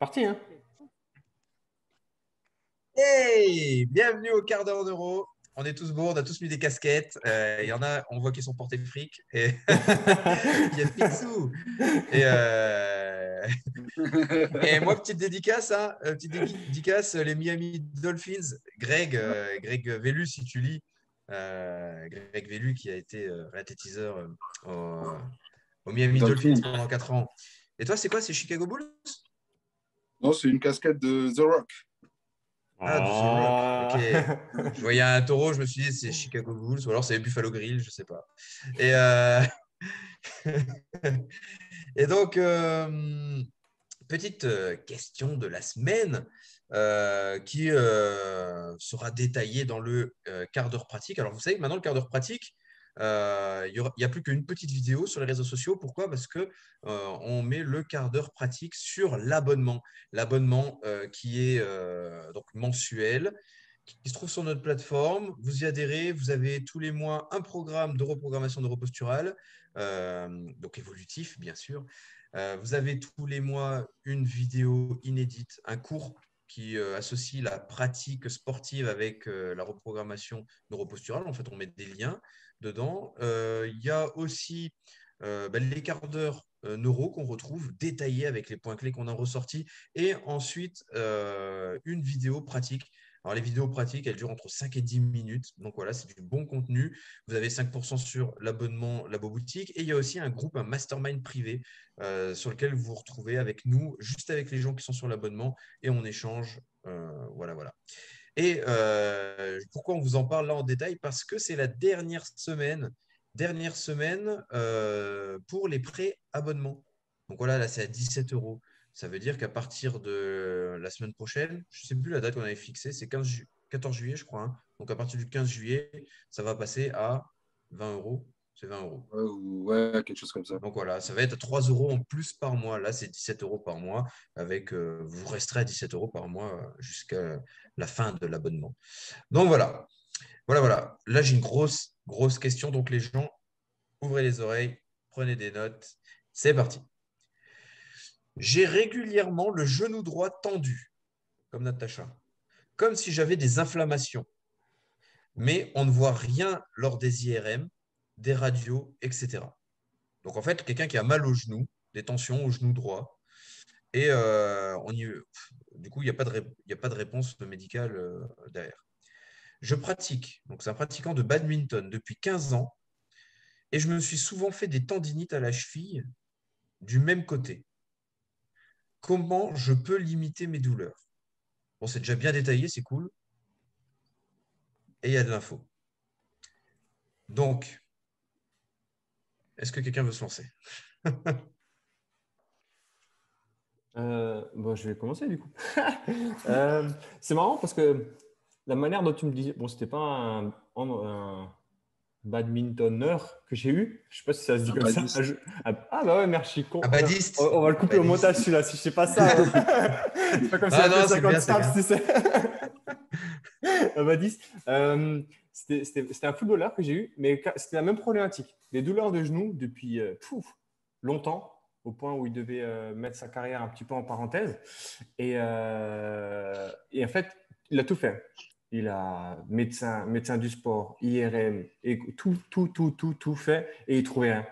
Parti, hein Hey Bienvenue au quart d'heure d'euro. On est tous beaux, on a tous mis des casquettes. Euh, Il y en a, on voit qu'ils sont portés fric. Et il y a Picsou. Et, euh, et moi, petite dédicace, hein, euh, petite dédicace, les Miami Dolphins. Greg, euh, Greg Vélu, si tu lis. Euh, Greg Vélu qui a été euh, réathlétiseur euh, au, au Miami Dolphins. Dolphins pendant 4 ans. Et toi, c'est quoi C'est Chicago Bulls? Non, c'est une casquette de The Rock. Ah, Ah. Ok. Je voyais un taureau, je me suis dit c'est Chicago Bulls ou alors c'est Buffalo Grill, je sais pas. Et, euh, Et donc, euh, petite euh, question de la semaine euh, qui euh, sera détaillée dans le euh, quart d'heure pratique. Alors, vous savez que maintenant, le quart d'heure pratique, euh, il n'y a plus qu'une petite vidéo sur les réseaux sociaux. Pourquoi? Parce que euh, on met le quart d'heure pratique sur l'abonnement. L'abonnement euh, qui est euh, donc mensuel, qui se trouve sur notre plateforme. Vous y adhérez, vous avez tous les mois un programme de reprogrammation neuroposturale, euh, donc évolutif bien sûr. Euh, vous avez tous les mois une vidéo inédite, un cours qui euh, associe la pratique sportive avec euh, la reprogrammation neuroposturale. En fait, on met des liens dedans. Euh, Il y a aussi euh, ben, les quarts d'heure euh, neuro qu'on retrouve détaillés avec les points clés qu'on a ressortis et ensuite une vidéo pratique. Alors, les vidéos pratiques, elles durent entre 5 et 10 minutes. Donc, voilà, c'est du bon contenu. Vous avez 5% sur l'abonnement Labo Boutique. Et il y a aussi un groupe, un mastermind privé sur lequel vous vous retrouvez avec nous, juste avec les gens qui sont sur l'abonnement et on échange. Voilà, voilà. Et euh, pourquoi on vous en parle là en détail? Parce que c'est la dernière semaine, dernière semaine euh, pour les pré-abonnements. Donc voilà, là c'est à 17 euros. Ça veut dire qu'à partir de la semaine prochaine, je ne sais plus la date qu'on avait fixée, c'est 15 ju- 14 juillet, je crois. hein. Donc à partir du 15 juillet, ça va passer à 20 euros. C'est 20 euros. Ouais, ou- ouais, quelque chose comme ça. Donc voilà, ça va être 3 euros en plus par mois. Là, c'est 17 euros par mois. Avec, euh, vous resterez à 17 euros par mois euh, jusqu'à la fin de l'abonnement. Donc voilà. Voilà, voilà. Là, j'ai une grosse, grosse question. Donc les gens, ouvrez les oreilles, prenez des notes. C'est parti. J'ai régulièrement le genou droit tendu, comme Natacha, comme si j'avais des inflammations. Mais on ne voit rien lors des IRM, des radios, etc. Donc en fait, quelqu'un qui a mal au genou, des tensions au genou droit, et euh, on y- du coup, il n'y a, pas de a pas de réponse médicale euh, derrière. Je pratique, donc c'est un pratiquant de badminton depuis 15 ans, et je me suis souvent fait des tendinites à la cheville du même côté. Comment je peux limiter mes douleurs? Bon, c'est déjà bien détaillé, c'est cool. Et il y a de l'info. Donc, est-ce que quelqu'un veut se lancer Euh, bon, je vais commencer du coup. Euh, c'est marrant parce que la manière dont tu me dis, bon, c'était pas un, un, que j'ai eu. Je sais pas si ça se dit Un comme ça. badiste. Ah, ah, bah ouais, merci. Con. Un badiste. On, on va le couper au montage celui-là si je sais pas ça. c'est pas comme Ah on non, fait c'est 50 bien, c'est snaps, tu sais. un badiste. Euh, c'était- un footballeur que j'ai eu, mais c'était la même problématique. Des douleurs de genoux depuis euh, pouf, longtemps, au point où il devait euh, mettre sa carrière un petit peu en parenthèse. Et, euh, et en fait, il a tout fait. Il a médecin, médecin du sport, IRM, et tout, tout, tout, tout, tout fait, et il trouvait rien.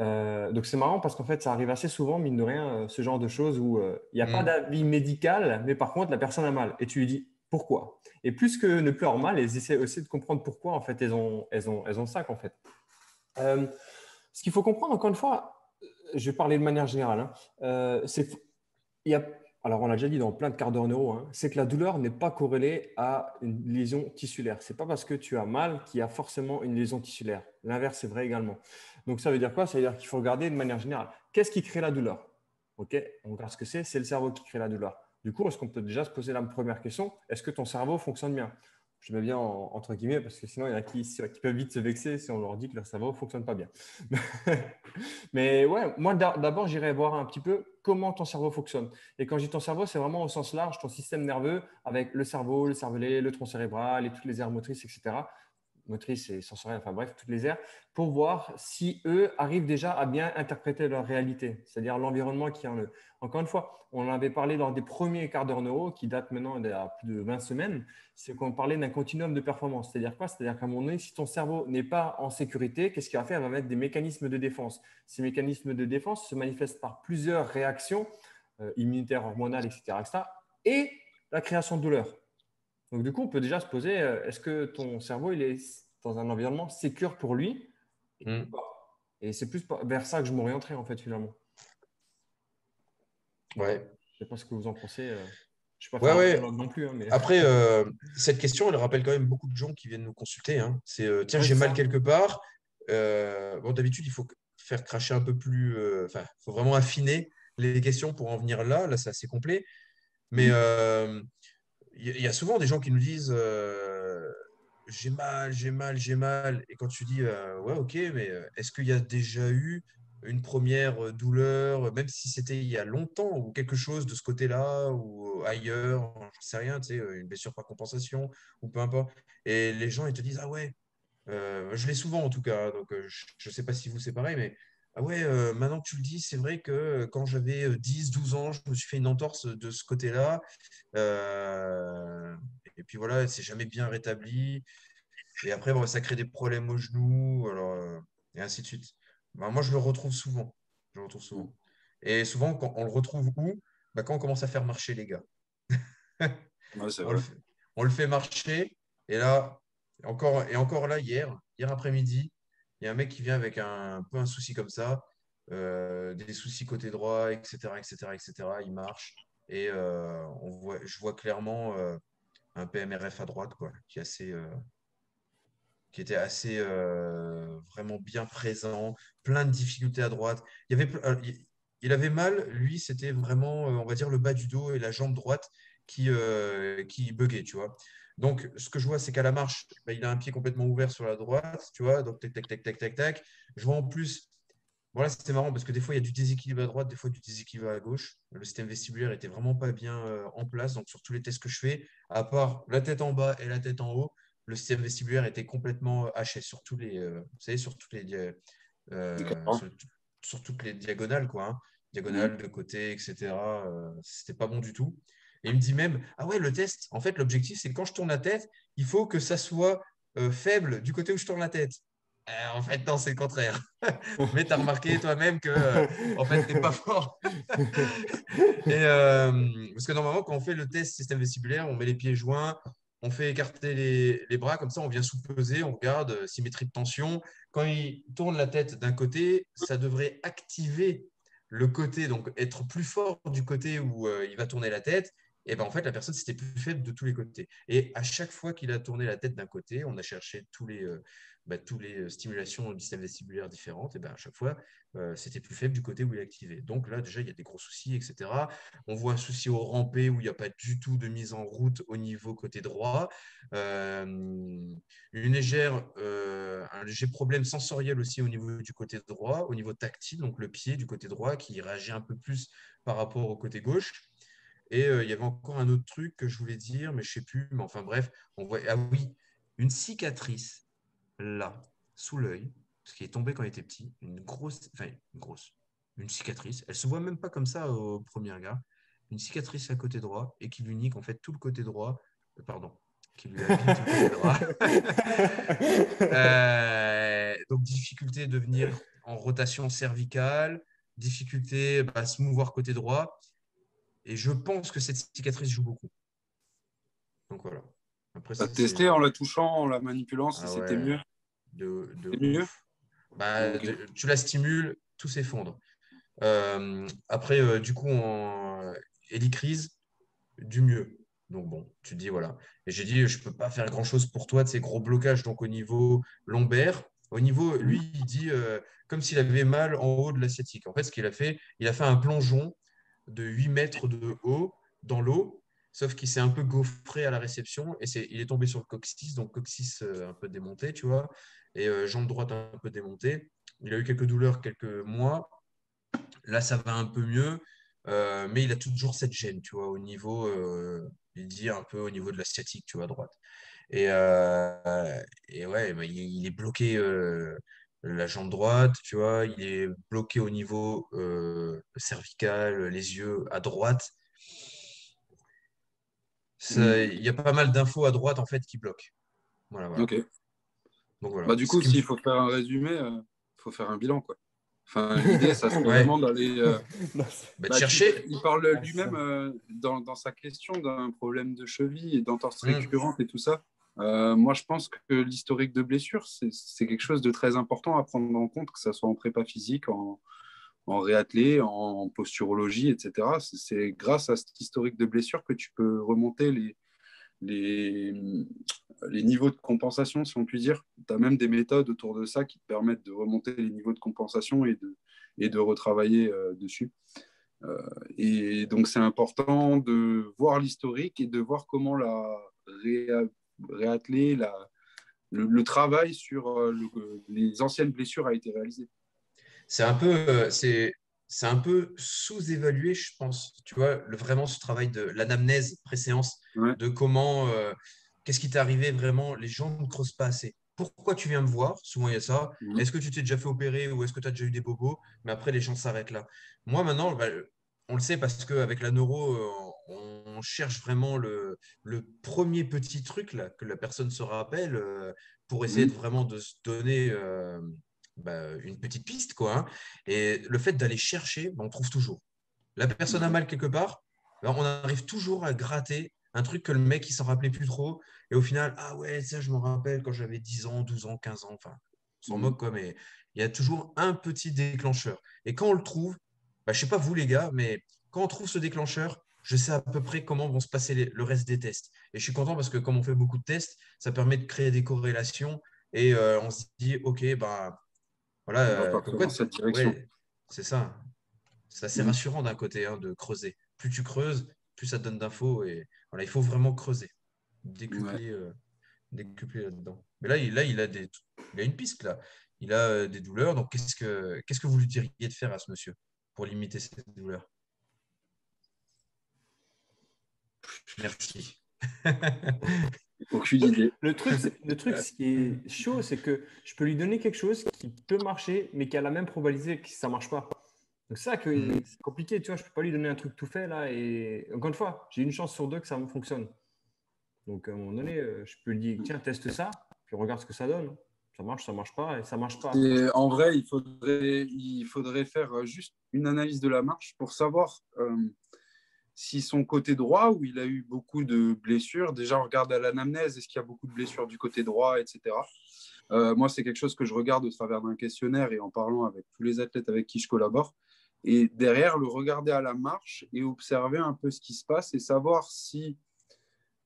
Euh, donc c'est marrant parce qu'en fait, ça arrive assez souvent, mine de rien, ce genre de choses où il n'y a pas Mm. d'avis médical, mais par contre, la personne a mal. Et tu lui dis pourquoi. Et plus que ne plus avoir mal, elles essaient aussi de comprendre pourquoi, en fait, elles ont, elles ont, elles ont ça, en fait. Euh, ce qu'il faut comprendre, encore une fois, euh, je vais parler de manière générale, hein, euh, c'est il y a, alors on l'a déjà dit dans plein de quarts d'heure neuro, hein, c'est que la douleur n'est pas corrélée à une lésion tissulaire. C'est pas parce que tu as mal qu'il y a forcément une lésion tissulaire. L'inverse est vrai également. Donc ça veut dire quoi? Ça veut dire qu'il faut regarder de manière générale. Qu'est-ce qui crée la douleur? Ok, on regarde ce que c'est. C'est le cerveau qui crée la douleur. Du coup, est-ce qu'on peut déjà se poser la première question Est-ce que ton cerveau fonctionne bien? Je mets bien en- entre guillemets parce que sinon il y en a qui, qui peuvent vite se vexer si on leur dit que leur cerveau fonctionne pas bien. Mais ouais, moi d'a- d'abord j'irai voir un petit peu comment ton cerveau fonctionne. Et quand je dis ton cerveau, c'est vraiment au sens large ton système nerveux avec le cerveau, le cervelet, le tronc cérébral et toutes les aires motrices, etc. motrices et sensorielles, enfin bref, toutes les aires, pour voir si eux arrivent déjà à bien interpréter leur réalité, c'est-à-dire l'environnement qui en eux. Encore une fois, on en avait parlé lors des premiers quarts d'heure neuro, qui datent maintenant a plus de 20 semaines, c'est qu'on parlait d'un continuum de performance. C'est-à-dire quoi? C'est-à-dire qu'à un moment donné, si ton cerveau n'est pas en sécurité, qu'est-ce qu'il va faire? Il va mettre des mécanismes de défense. Ces mécanismes de défense se manifestent par plusieurs réactions euh, immunitaires, hormonales, etc., etc. et la création de douleur. Donc, du coup, on peut déjà se poser euh, est-ce que ton cerveau il est dans un environnement sécur pour lui Mm. Et c'est plus vers ça que je m'orienterai, en fait, finalement. Ouais. Je sais pas ce que vous en pensez. euh. Je ne suis Ouais, pas ouais. cardiologue non plus. hein, mais... Après, euh, cette question, elle rappelle quand même beaucoup de gens qui viennent nous consulter. hein. C'est euh, tiens, Ouais, j'ai mal quelque part. Euh, bon, d'habitude, il faut faire cracher un peu plus. Enfin, il faut vraiment affiner les questions pour en venir là. Là, c'est assez complet. Mais euh, il y, a souvent des gens qui nous disent euh, j'ai mal, j'ai mal, j'ai mal. Et quand tu dis euh, ouais, ok, mais euh, est-ce qu'il y a déjà eu une première douleur, même si c'était il y a longtemps, ou quelque chose de ce côté-là, ou ailleurs, j'en sais rien, tu sais, une blessure par compensation, ou peu importe. Et les gens, ils te disent, ah ouais, je l'ai souvent en tout cas, donc je ne sais pas si vous c'est pareil, mais ah ouais, euh, maintenant que tu le dis, c'est vrai que euh, quand j'avais euh, 10, 12 ans, je me suis fait une entorse de ce côté-là. Euh, et puis voilà, c'est jamais bien rétabli. Et après, bon, ça crée des problèmes au genou, alors, euh, et ainsi de suite. Bah, moi, je le retrouve souvent. Je le retrouve souvent. Et souvent, quand on le retrouve où? Bah, quand on commence à faire marcher les gars. Ouais, On vrai. le fait, on le fait marcher. Et là, encore, et encore là, hier, hier après-midi, il y a un mec qui vient avec un, peu un souci comme ça, euh, des soucis côté droit, etc., etc., etc. Il marche. Et euh, on voit, je vois clairement euh, un PMRF à droite, quoi, qui était assez vraiment bien présent, plein de difficultés à droite. Il avait, mal, lui, c'était vraiment, on va dire, le bas du dos et la jambe droite qui, qui buguait, tu vois. Donc, ce que je vois, c'est qu'à la marche, bah, il a un pied complètement ouvert sur la droite, tu vois. Donc, tac, tac, tac, tac, tac, tac. Je vois en plus, voilà, c'était marrant parce que des fois, il y a du déséquilibre à droite, des fois, du déséquilibre à gauche. Le système vestibulaire était vraiment pas bien euh, en place. Donc, sur tous les tests que je fais, à part la tête en bas et la tête en haut, le système vestibulaire était complètement haché sur tous les, euh, vous savez, sur toutes les, euh, sur, sur toutes les diagonales, quoi. hein. Diagonales, de côté, etc. Euh, c'était pas bon du tout. Et il me dit même, ah ouais, le test, en fait, l'objectif, c'est quand je tourne la tête, il faut que ça soit euh, faible du côté où je tourne la tête. Euh, en fait, non, c'est le contraire. Mais tu as remarqué toi-même que, euh, en fait, tu n'es pas fort. Parce que normalement, quand on fait le test système vestibulaire, on met les pieds joints, on fait écarter les, les bras, comme ça, on vient sous-peser, on regarde symétrie de tension. Quand il tourne la tête d'un côté, ça devrait activer le côté, donc être plus fort du côté où il va tourner la tête. Et ben en fait, la personne, c'était plus faible de tous les côtés. Et à chaque fois qu'il a tourné la tête d'un côté, on a cherché tous les, euh, bah, tous les euh, stimulations du système vestibulaire différentes. Et ben à chaque fois, euh, c'était plus faible du côté où il est activé. Donc là, déjà, il y a des gros soucis, etc. On voit un souci au rampé où il n'y a pas du tout de mise en route au niveau côté droit. Une légère, un léger problème sensoriel aussi au niveau du côté droit, au niveau tactile, donc le pied du côté droit qui réagit un peu plus par rapport au côté gauche. Et euh, il y avait encore un autre truc que je voulais dire, mais je ne sais plus. Mais enfin bref, on voit. Ah oui, une cicatrice là, sous l'œil, ce qui est tombé quand il était petit, une grosse, enfin une grosse, une cicatrice. Elle se voit même pas comme ça au premier regard. Une cicatrice à côté droit et qui lui nique en fait tout le côté droit. euh, pardon, qui lui abîme tout le côté droit. Euh, donc difficulté de venir en rotation cervicale, difficulté bah, à se mouvoir côté droit. Et je pense que cette cicatrice joue beaucoup. Donc voilà. Après, Tu ça, testé en la touchant, en la manipulant, si Ah c'était ouais. mieux de, mieux. Bah, de- tu la stimules, tout s'effondre. Euh, après, euh, du coup, en hélicrise, du mieux. Donc bon, tu te dis voilà. Et j'ai dit, je peux pas faire grand-chose pour toi de ces gros blocages donc au niveau lombaire. Au niveau, lui, il dit euh, comme s'il avait mal en haut de la sciatique. En fait, ce qu'il a fait, il a fait un plongeon de 8 mètres de haut dans l'eau, sauf qu'il s'est un peu gaufré à la réception et c'est, il est tombé sur le coccyx, donc coccyx euh, un peu démonté, tu vois, et euh, jambe droite un peu démontée. Il a eu quelques douleurs quelques mois. Là, ça va un peu mieux, euh, mais il a toujours cette gêne, tu vois, au niveau, il dit un peu au niveau de la sciatique, tu vois, à droite. Et, et ouais, il, est bloqué la jambe droite, tu vois, il est bloqué au niveau euh, cervical, les yeux à droite. Ça- Il y a pas mal d'infos à droite en fait qui bloquent. Voilà, voilà. Ok. Donc, voilà. Bah, du coup, me- s'il faut faire un résumé, il faut faire un bilan. Quoi. Enfin, l'idée, ça serait Ouais. vraiment d'aller. euh, bah, bah, chercher. Il parle Ouais, lui-même euh, dans sa question d'un problème de cheville et d'entorse Mm. récurrente et tout ça. Euh, moi, je pense que l'historique de blessure, c'est quelque chose de très important à prendre en compte, que ce soit en prépa physique, en, en réathlé, en posturologie, etc. C'est- grâce à cet historique de blessure que tu peux remonter les, les, niveaux de compensation, si on peut dire. Tu as même des méthodes autour de ça qui te permettent de remonter les niveaux de compensation et de, et de retravailler euh, dessus. Euh, et donc, c'est important de voir l'historique et de voir comment la réa- réatteler, la, le, le travail sur euh, le- les anciennes blessures a été réalisé. C'est un peu, euh, c'est, c'est un peu sous-évalué, je pense. Tu vois, le, vraiment ce travail de l'anamnèse pré-séance, Ouais. de comment, euh, qu'est-ce qui t'est arrivé vraiment, les gens ne creusent pas assez. Pourquoi tu viens me voir? Souvent, il y a ça. Mhm. Est-ce que tu t'es déjà fait opérer ou est-ce que tu as déjà eu des bobos? Mais après, les gens s'arrêtent là. Moi, maintenant, bah, on le sait parce qu'avec la neuro, on cherche vraiment le, le premier petit truc là, que la personne se rappelle euh, pour essayer Mhm. de vraiment de se donner euh, bah, une petite piste. Quoi, hein. Et le fait d'aller chercher, bah, on trouve toujours. La personne a mal quelque part, bah, on arrive toujours à gratter un truc que le mec il s'en rappelait plus trop. Et au final, ah ouais, ça je me rappelle quand j'avais 10 ans, 12 ans, 15 ans, enfin, on s'en Mhm. moque quoi, mais il y a toujours un petit déclencheur. Et quand on le trouve, je sais pas vous les gars, mais quand on trouve ce déclencheur, je sais à peu près comment vont se passer les- le reste des tests. Et je suis content parce que comme on fait beaucoup de tests, ça permet de créer des corrélations et euh, on se dit, ok, bah voilà, euh, partir comme quoi, dans cette direction. ouais, c'est ça. C'est assez Mhm. rassurant d'un côté hein, de creuser. Plus tu creuses, plus ça te donne d'infos et voilà, il faut vraiment creuser, décupler, euh, décupler là-dedans. Mais là, il, là, il a des, il a une piste là. Il a des douleurs. Donc, qu'est-ce que, qu'est-ce que vous lui diriez de faire à ce monsieur pour limiter ses douleurs Merci. Aucune idée. Le truc, le truc, ce qui est chaud, c'est que je peux lui donner quelque chose qui peut marcher, mais qui a la même probabilité que ça marche pas. Donc c'est ça que Mhm. c'est compliqué, tu vois. Je peux pas lui donner un truc tout fait là. Et encore une fois, j'ai une chance sur deux que ça me fonctionne. Donc à un moment donné, euh, je peux lui dire tiens, teste ça, puis regarde ce que ça donne. Ça marche, ça marche pas, et ça marche pas. Et en vrai, il faudrait, il faudrait faire euh, juste une analyse de la marche pour savoir euh, si son côté droit, où il a eu beaucoup de blessures, déjà on regarde à l'anamnèse, est-ce qu'il y a beaucoup de blessures du côté droit, etc. Euh, moi, c'est quelque chose que je regarde au travers d'un questionnaire et en parlant avec tous les athlètes avec qui je collabore. Et derrière, le regarder à la marche et observer un peu ce qui se passe et savoir si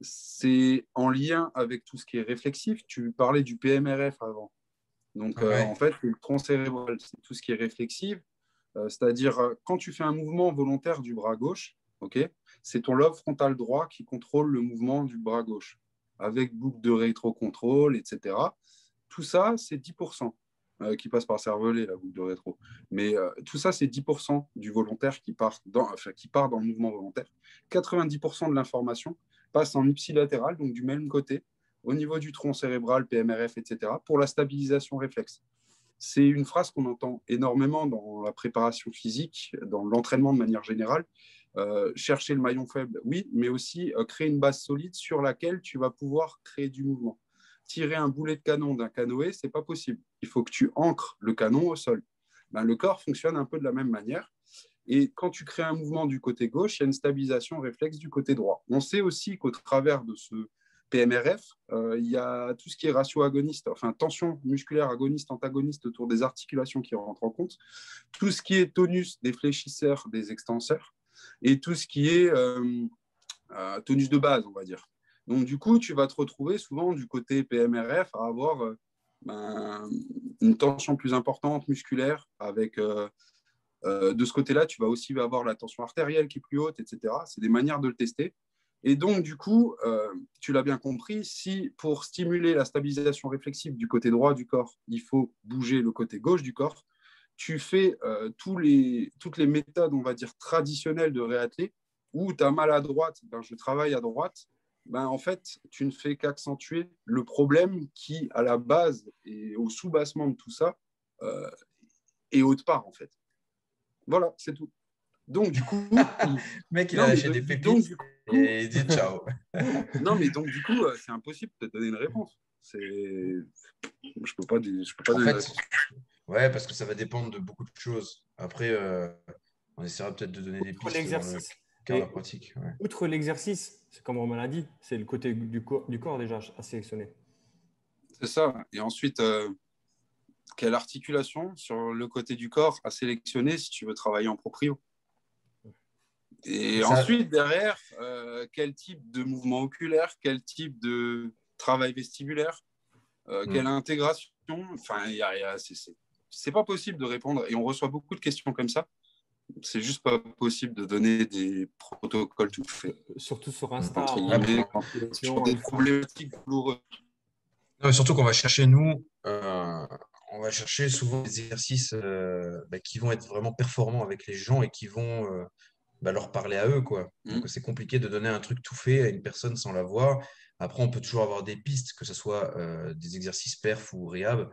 c'est en lien avec tout ce qui est réflexif. Tu parlais du PMRF avant. Donc, euh, en fait, le tronc cérébral, c'est tout ce qui est réflexif. Euh, C'est-à-dire, quand tu fais un mouvement volontaire du bras gauche, ok, c'est ton lobe frontal droit qui contrôle le mouvement du bras gauche, avec boucle de rétro-contrôle, etc. Tout ça, c'est 10% euh, qui passe par cervelet, la boucle de rétro. Mais euh, tout ça, c'est 10% du volontaire qui part, dans, enfin, qui part dans le mouvement volontaire. 90% de l'information passe en ipsilatéral, donc du même côté, au niveau du tronc cérébral, PMRF, etc., pour la stabilisation réflexe. C'est une phrase qu'on entend énormément dans la préparation physique, dans l'entraînement de manière générale. Euh, chercher le maillon faible, oui, mais aussi euh, créer une base solide sur laquelle tu vas pouvoir créer du mouvement. Tirer un boulet de canon d'un canoë, c'est pas possible. Il faut que tu ancres le canon au sol. Ben, le corps fonctionne un peu de la même manière. Et quand tu crées un mouvement du côté gauche, il y a une stabilisation réflexe du côté droit. On sait aussi qu'au travers de ce PMRF, euh, il y a tout ce qui est ratio agoniste, enfin tension musculaire agoniste, antagoniste autour des articulations qui rentrent en compte, tout ce qui est tonus des fléchisseurs, des extenseurs, et tout ce qui est euh, euh, tonus de base, on va dire. Donc du coup, tu vas te retrouver souvent du côté PMRF à avoir euh, ben, une tension plus importante musculaire avec... De ce côté-là, tu vas aussi avoir la tension artérielle qui est plus haute, etc. C'est des manières de le tester. Et donc, du coup, tu l'as bien compris, si pour stimuler la stabilisation réflexive du côté droit du corps, il faut bouger le côté gauche du corps, tu fais euh, tous les, toutes les méthodes, on va dire, traditionnelles de réathlé, où tu as mal à droite, ben, je travaille à droite, ben, en fait, tu ne fais qu'accentuer le problème qui, à la base et au sous-bassement de tout ça, euh, est autre part, en fait. Voilà, c'est tout. Donc, du coup. mec, il a lâché des pépites et il dit ciao. non, mais donc, du coup, euh, c'est impossible de donner une réponse. Je peux pas, je peux pas donner une réponse. Ouais, parce que ça va dépendre de beaucoup de choses. Après, euh, on essaiera peut-être de donner des pistes. l'exercice. pratique. Outre l'exercice, c'est comme Romain l'a dit, c'est le côté du corps, du corps déjà à sélectionner. C'est ça. Et ensuite, euh, quelle articulation sur le côté du corps à sélectionner si tu veux travailler en proprio? Et ensuite, derrière, euh, quel type de mouvement oculaire, quel type de travail vestibulaire, hmm. quelle intégration? Enfin, il y a, c'est pas possible de répondre. Et on reçoit beaucoup de questions comme ça. C'est juste pas possible de donner des protocoles tout faits. Surtout sur Insta. sur des problématiques douloureuses. surtout qu'on va chercher, nous, euh, on va chercher souvent des exercices euh, bah, qui vont être vraiment performants avec les gens et qui vont euh, bah, leur parler à eux. Quoi. Mmh. Donc, c'est compliqué de donner un truc tout fait à une personne sans la voir. Après, on peut toujours avoir des pistes, que ce soit des exercices perf ou réhab.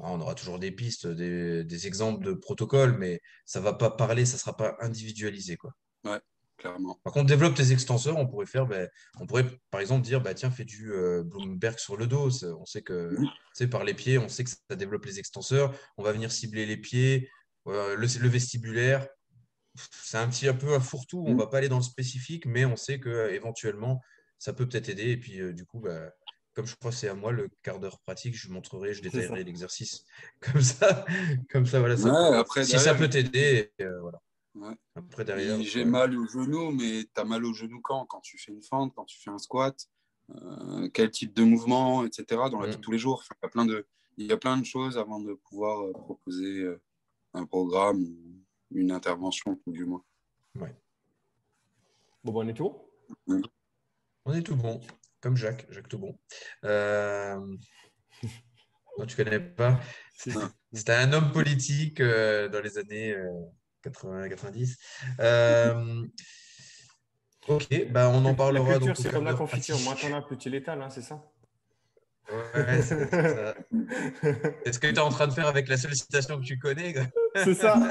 Ah, on aura toujours des pistes, des, exemples de protocoles, mais ça ne va pas parler, ça ne sera pas individualisé. Quoi. Ouais, clairement. Par contre, développe tes extenseurs, on pourrait faire, ben, on pourrait par exemple dire, bah, tiens, fais du euh, Bloomberg sur le dos. On sait que c'est par les pieds, on sait que ça développe les extenseurs. On va venir cibler les pieds, euh, le, vestibulaire. C'est un petit un peu un fourre-tout. On ne va pas aller dans le spécifique, mais on sait que éventuellement, ça peut peut-être aider. Et puis, euh, du coup, bah, comme je crois que c'est à moi le quart d'heure pratique, je montrerai, je détaillerai l'exercice. Comme ça, comme ça, voilà. après, si ça peut t'aider, euh, voilà. Après, derrière. J'ai mal au genou, mais tu as mal au genou quand? Quand tu fais une fente, quand tu fais un squat, euh, quel type de mouvement, etc. Dans la vie de mm. tous les jours. il, y a plein de, il y a plein de choses avant de pouvoir euh, proposer un programme ou une intervention, tout du moins. Ouais. Bon, bon, on est tout? On est tout bon. Comme Jacques, Jacques Toubon. Euh... Non, tu connais pas. C'était un homme politique euh, dans les années 80-90. Euh, euh, ok, bah, on en parlera. La culture, c'est comme la confiture. Moins t'en as, plus tu l'étales, hein, c'est ça? Ouais, c'est ça. Est-ce que tu es en train de faire avec la sollicitation que tu connais C'est ça.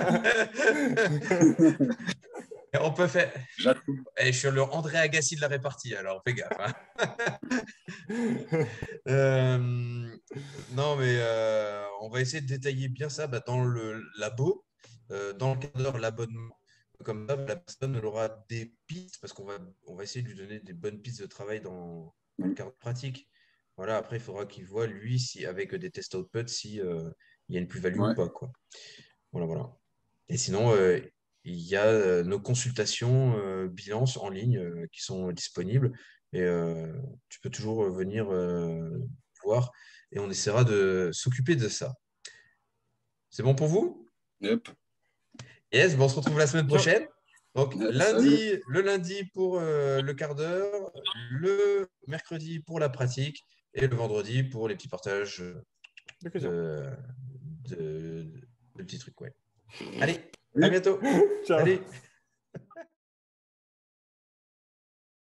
On peut faire. Et je suis le André Agassi de la répartie, alors fais gaffe. Hein. Euh, non, mais euh, on va essayer de détailler bien ça bah, dans le labo, euh, dans le cadre de l'abonnement. Comme ça, la personne aura des pistes parce qu'on va, on va essayer de lui donner des bonnes pistes de travail dans, le cadre pratique. Voilà, après, il faudra qu'il voit, lui, si, avec des tests output, s'il il y a une plus-value ou pas. Quoi. Voilà, voilà. Et sinon, il y a euh, nos consultations euh, bilance en ligne euh, qui sont disponibles. Et tu peux toujours venir voir et on essaiera de s'occuper de ça. C'est bon pour vous? Yep. Yes, bon, on se retrouve la semaine prochaine. Donc lundi, le lundi pour le quart d'heure, le mercredi pour la pratique et le vendredi pour les petits partages de, de, petits trucs. Ouais. Allez, à bientôt. Ciao. Allez.